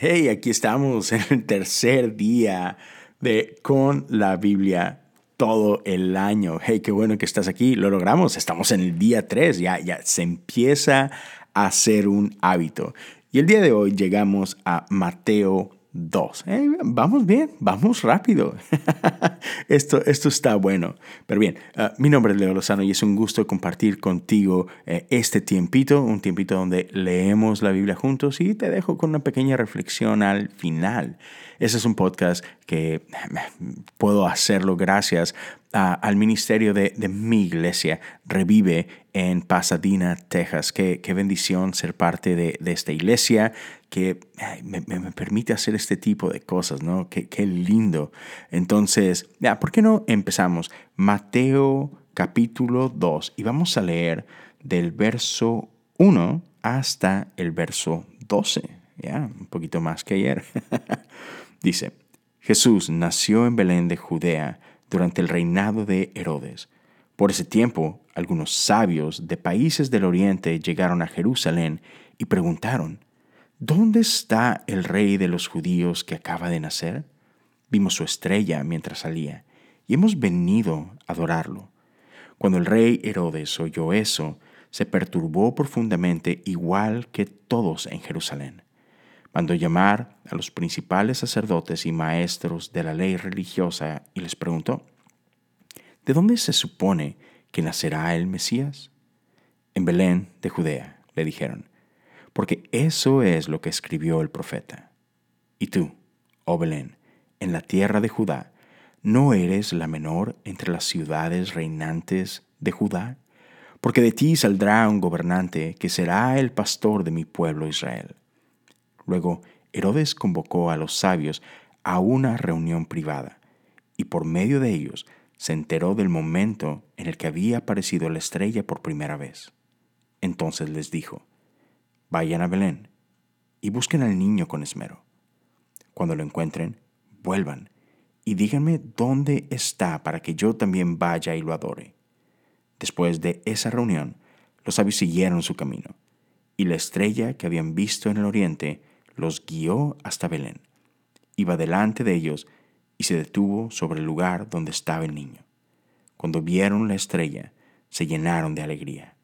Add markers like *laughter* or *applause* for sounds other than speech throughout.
Hey, aquí estamos en el tercer día de Con la Biblia todo el año. Hey, qué bueno que estás aquí. Lo logramos. Estamos en el día 3. Ya, ya se empieza a ser un hábito. Y el día de hoy llegamos a Mateo 2. vamos bien, vamos rápido. *laughs* esto, esto está bueno. Pero bien, ah, mi nombre es Leo Lozano y es un gusto compartir contigo eh, este tiempito, un tiempito donde leemos la Biblia juntos y te dejo con una pequeña reflexión al final. Ese es un podcast que eh, puedo hacerlo gracias al ministerio de, mi iglesia, Revive en Pasadena, Texas. Qué, qué bendición ser parte de, de esta iglesia que me, me, permite hacer este tipo de cosas, ¿no? Qué, qué lindo. Entonces, ya, ¿por qué no empezamos? Mateo capítulo 2 y vamos a leer del verso 1 hasta el verso 12. Ya, un poquito más que ayer. *laughs* Dice, Jesús nació en Belén de Judea durante el reinado de Herodes. Por ese tiempo, algunos sabios de países del oriente llegaron a Jerusalén y preguntaron, ¿Dónde está el rey de los judíos que acaba de nacer? Vimos su estrella mientras salía y hemos venido a adorarlo. Cuando el rey Herodes oyó eso, se perturbó profundamente igual que todos en Jerusalén. Mandó llamar a los principales sacerdotes y maestros de la ley religiosa y les preguntó, ¿de dónde se supone que nacerá el Mesías? En Belén de Judea, le dijeron, porque eso es lo que escribió el profeta. Y tú, oh Belén, en la tierra de Judá, ¿no eres la menor entre las ciudades reinantes de Judá? Porque de ti saldrá un gobernante que será el pastor de mi pueblo Israel. Luego Herodes convocó a los sabios a una reunión privada, y por medio de ellos se enteró del momento en el que había aparecido la estrella por primera vez. Entonces les dijo, Vayan a Belén y busquen al niño con esmero. Cuando lo encuentren, vuelvan y díganme dónde está para que yo también vaya y lo adore. Después de esa reunión, los sabios siguieron su camino, y la estrella que habían visto en el oriente los guió hasta Belén. Iba delante de ellos y se detuvo sobre el lugar donde estaba el niño. Cuando vieron la estrella, se llenaron de alegría.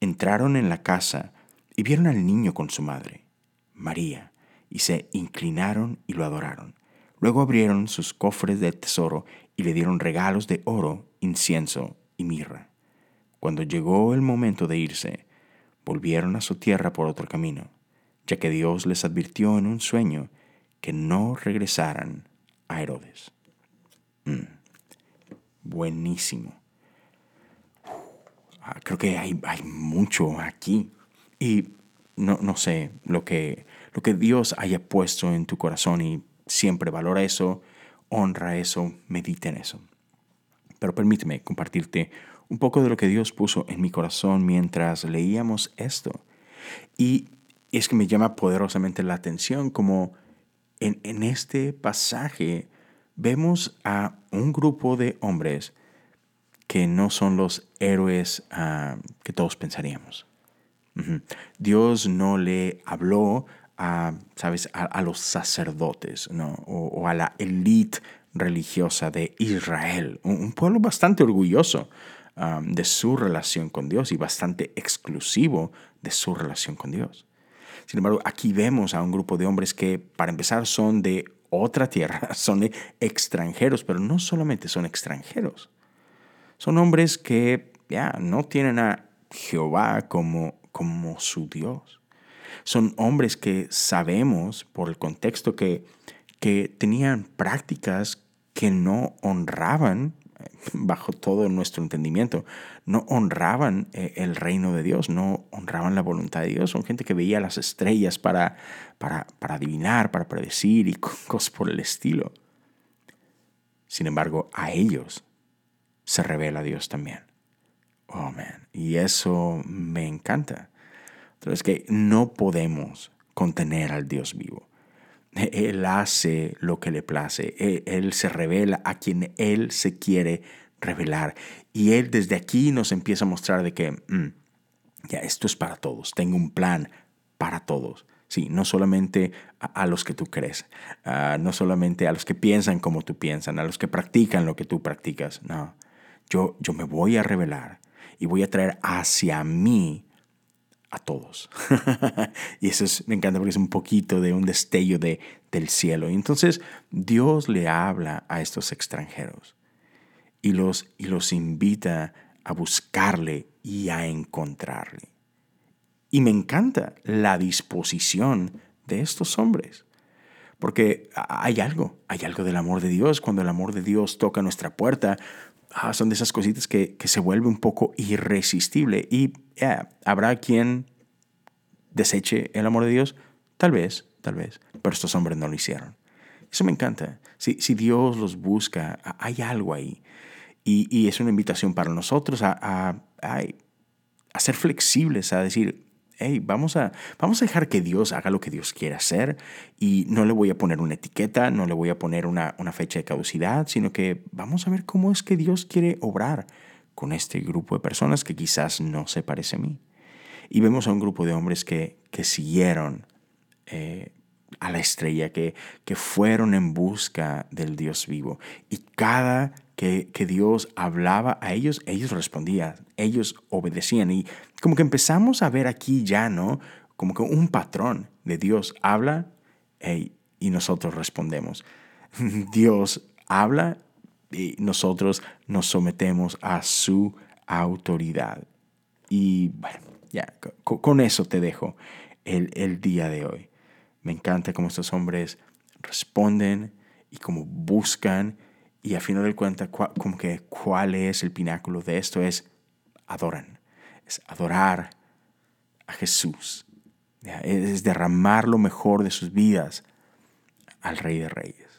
Entraron en la casa y vieron al niño con su madre, María, y se inclinaron y lo adoraron. Luego abrieron sus cofres de tesoro y le dieron regalos de oro, incienso y mirra. Cuando llegó el momento de irse, volvieron a su tierra por otro camino ya que Dios les advirtió en un sueño que no regresaran a Herodes. Mm. Buenísimo. Ah, creo que hay, hay, mucho aquí. Y no, no sé lo que, lo que Dios haya puesto en tu corazón y siempre valora eso, honra eso, medita en eso. Pero permíteme compartirte un poco de lo que Dios puso en mi corazón mientras leíamos esto. Y y es que me llama poderosamente la atención como en, este pasaje vemos a un grupo de hombres que no son los héroes ah, que todos pensaríamos. Dios no le habló a, ¿sabes? a, los sacerdotes o, a la élite religiosa de Israel, un, pueblo bastante orgulloso ah, de su relación con Dios y bastante exclusivo de su relación con Dios. Sin embargo, aquí vemos a un grupo de hombres que, para empezar, son de otra tierra, *laughs* son extranjeros, pero no solamente son extranjeros. Son hombres que ya no tienen a Jehová como, su Dios. Son hombres que sabemos por el contexto que tenían prácticas que no honraban bajo todo nuestro entendimiento, no honraban eh, el reino de Dios, no honraban la voluntad de Dios. Son gente que veía las estrellas para, para, para adivinar, para predecir y *laughs* cosas por el estilo. Sin embargo, a ellos se revela Dios también. Oh. Y eso me encanta. Entonces, que no podemos contener al Dios vivo. Él hace lo que le place. Él, se revela a quien Él se quiere revelar. Y Él desde aquí nos empieza a mostrar de que, mm, ya, esto es para todos. Tengo un plan para todos. Sí, no solamente a, los que tú crees, no solamente a los que piensan como tú piensas, a los que practican lo que tú practicas. No, yo, yo me voy a revelar y voy a traer hacia mí a todos. *laughs* y eso es, me encanta porque es un poquito de un destello de, del cielo. Y entonces Dios le habla a estos extranjeros y los, y los invita a buscarle y a encontrarle. Y me encanta la disposición de estos hombres. Porque hay algo, hay algo del amor de Dios. Cuando el amor de Dios toca nuestra puerta, ah, son de esas cositas que, se vuelve un poco irresistible. Y habrá quien deseche el amor de Dios, tal vez, tal vez, pero estos hombres no lo hicieron. Eso me encanta. Si, si Dios los busca, hay algo ahí. Y, es una invitación para nosotros a, a, a, ser flexibles, a decir, hey, vamos a, vamos a dejar que Dios haga lo que Dios quiere hacer y no le voy a poner una etiqueta, no le voy a poner una, una fecha de caducidad, sino que vamos a ver cómo es que Dios quiere obrar con este grupo de personas que quizás no se parece a mí. Y vemos a un grupo de hombres que, que siguieron eh, a la estrella, que, que fueron en busca del Dios vivo. Y cada que, Dios hablaba a ellos, ellos respondían, ellos obedecían. Y como que empezamos a ver aquí ya, ¿no? Como que un patrón de Dios habla y nosotros respondemos. *laughs* Dios habla y nosotros nos sometemos a su autoridad. Y bueno, ya, con, eso te dejo el, el día de hoy. Me encanta cómo estos hombres responden y cómo buscan y a final de cuentas como que cuál es el pináculo de esto es adoran, es adorar a Jesús, es derramar lo mejor de sus vidas al Rey de Reyes.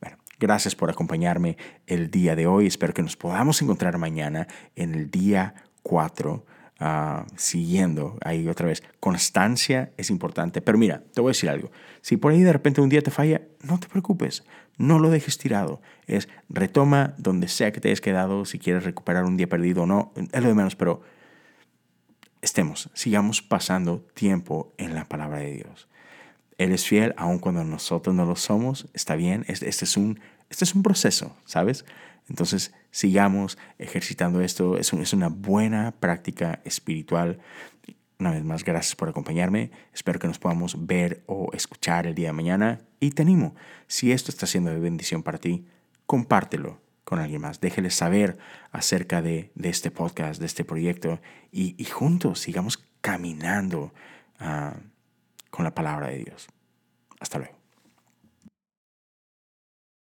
Bueno, gracias por acompañarme el día de hoy, espero que nos podamos encontrar mañana en el día 4 Ah, siguiendo ahí otra vez. Constancia es importante. Pero mira, te voy a decir algo. Si por ahí de repente un día te falla, no te preocupes. No lo dejes tirado. Es retoma donde sea que te hayas quedado. Si quieres recuperar un día perdido o no, es lo de menos. Pero estemos, sigamos pasando tiempo en la palabra de Dios. Él es fiel aun cuando nosotros no lo somos. Está bien. Este, es, un, este es un proceso, ¿sabes? Entonces, sigamos ejercitando esto. Es, una buena práctica espiritual. Una vez más, gracias por acompañarme. Espero que nos podamos ver o escuchar el día de mañana. Y te animo, si esto está siendo de bendición para ti, compártelo con alguien más. Déjeles saber acerca de, este podcast, de este proyecto. Y, juntos sigamos caminando ah, con la palabra de Dios. Hasta luego.